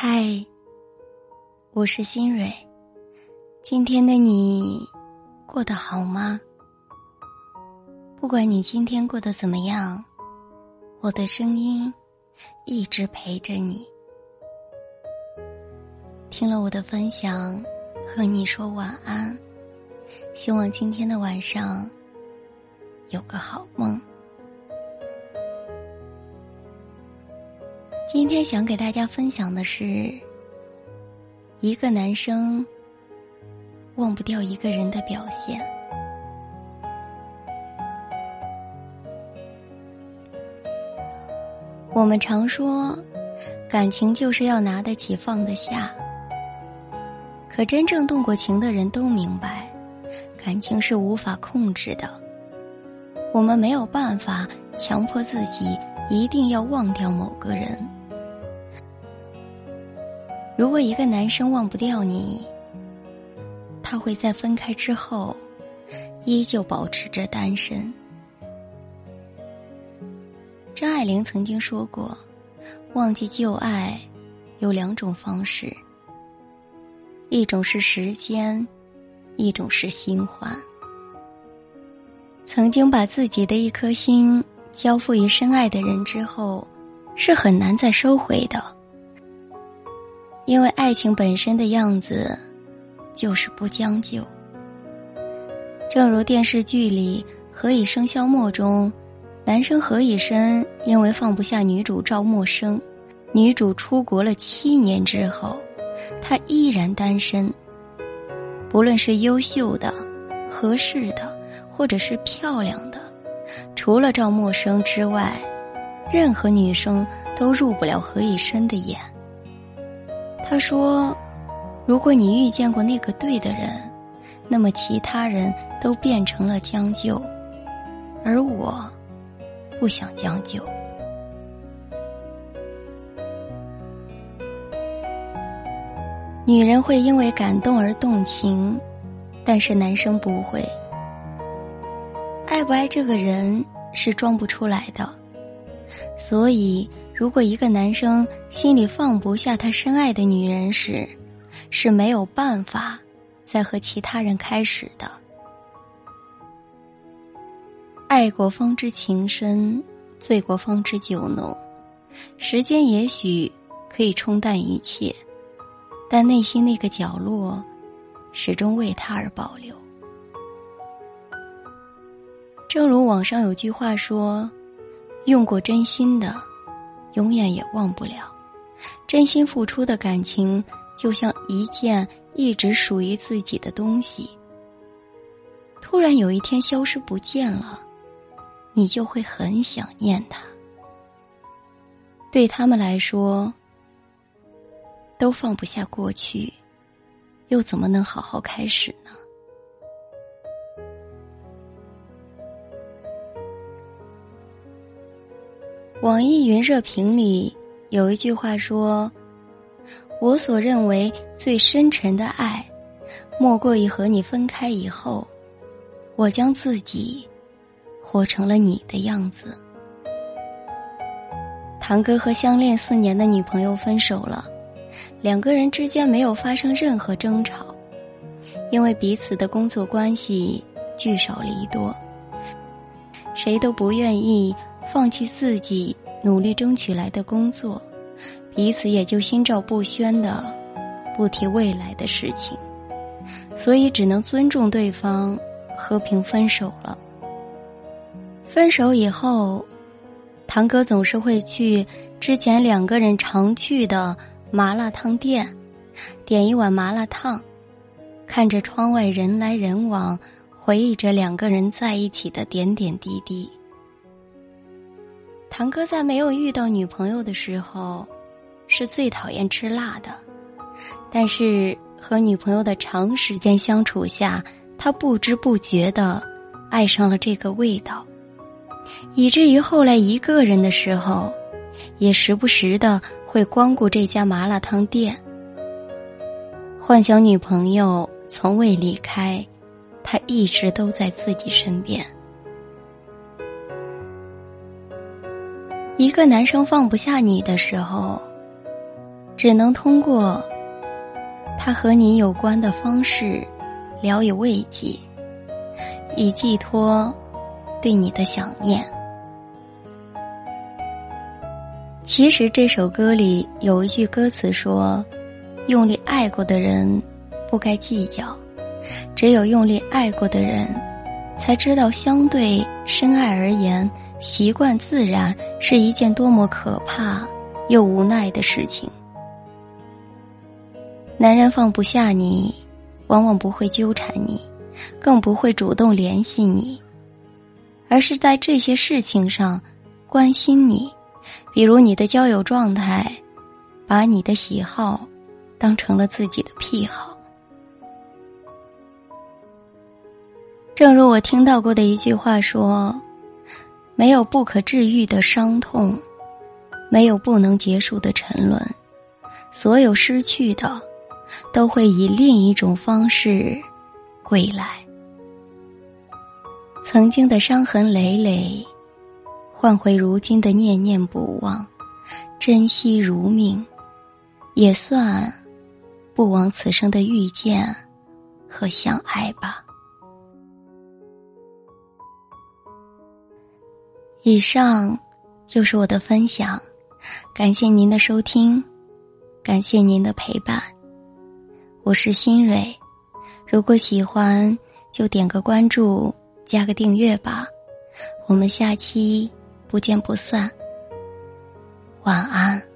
嗨，我是新蕊。今天的你过得好吗？不管你今天过得怎么样，我的声音一直陪着你。听了我的分享，和你说晚安。希望今天的晚上有个好梦。今天想给大家分享的是，一个男生忘不掉一个人的表现。我们常说，感情就是要拿得起放得下。可真正动过情的人都明白，感情是无法控制的。我们没有办法强迫自己一定要忘掉某个人。如果一个男生忘不掉你，他会在分开之后，依旧保持着单身。张爱玲曾经说过，忘记旧爱有两种方式，一种是时间，一种是新欢。曾经把自己的一颗心交付于深爱的人之后，是很难再收回的。因为爱情本身的样子，就是不将就。正如电视剧里《何以笙箫默》中，男生何以琛因为放不下女主赵默笙，女主出国了七年之后，他依然单身。不论是优秀的、合适的，或者是漂亮的，除了赵默笙之外，任何女生都入不了何以琛的眼。他说：“如果你遇见过那个对的人，那么其他人都变成了将就，而我不想将就。女人会因为感动而动情，但是男生不会。爱不爱这个人是装不出来的，所以。”如果一个男生心里放不下他深爱的女人时，是没有办法再和其他人开始的。爱过方知情深，醉过方知酒浓。时间也许可以冲淡一切，但内心那个角落，始终为他而保留。正如网上有句话说：“用过真心的。”永远也忘不了，真心付出的感情，就像一件一直属于自己的东西。突然有一天消失不见了，你就会很想念他。对他们来说，都放不下过去，又怎么能好好开始呢？网易云热评里有一句话说：“我所认为最深沉的爱，莫过于和你分开以后，我将自己活成了你的样子。”堂哥和相恋四年的女朋友分手了，两个人之间没有发生任何争吵，因为彼此的工作关系聚少离多，谁都不愿意。放弃自己努力争取来的工作，彼此也就心照不宣的不提未来的事情，所以只能尊重对方，和平分手了。分手以后，堂哥总是会去之前两个人常去的麻辣烫店，点一碗麻辣烫，看着窗外人来人往，回忆着两个人在一起的点点滴滴。堂哥在没有遇到女朋友的时候，是最讨厌吃辣的，但是和女朋友的长时间相处下，他不知不觉的爱上了这个味道，以至于后来一个人的时候，也时不时的会光顾这家麻辣烫店，幻想女朋友从未离开，他一直都在自己身边。一个男生放不下你的时候，只能通过他和你有关的方式聊以慰藉，以寄托对你的想念。其实这首歌里有一句歌词说：“用力爱过的人不该计较，只有用力爱过的人，才知道相对深爱而言，习惯自然是一件多么可怕又无奈的事情。”男人放不下你，往往不会纠缠你，更不会主动联系你，而是在这些事情上关心你。比如你的交友状态，把你的喜好当成了自己的癖好。正如我听到过的一句话说：“没有不可治愈的伤痛，没有不能结束的沉沦，所有失去的，都会以另一种方式归来。曾经的伤痕累累。”换回如今的念念不忘，珍惜如命，也算不枉此生的遇见和相爱吧。以上就是我的分享，感谢您的收听，感谢您的陪伴。我是新蕊，如果喜欢就点个关注，加个订阅吧。我们下期。不见不散，晚安。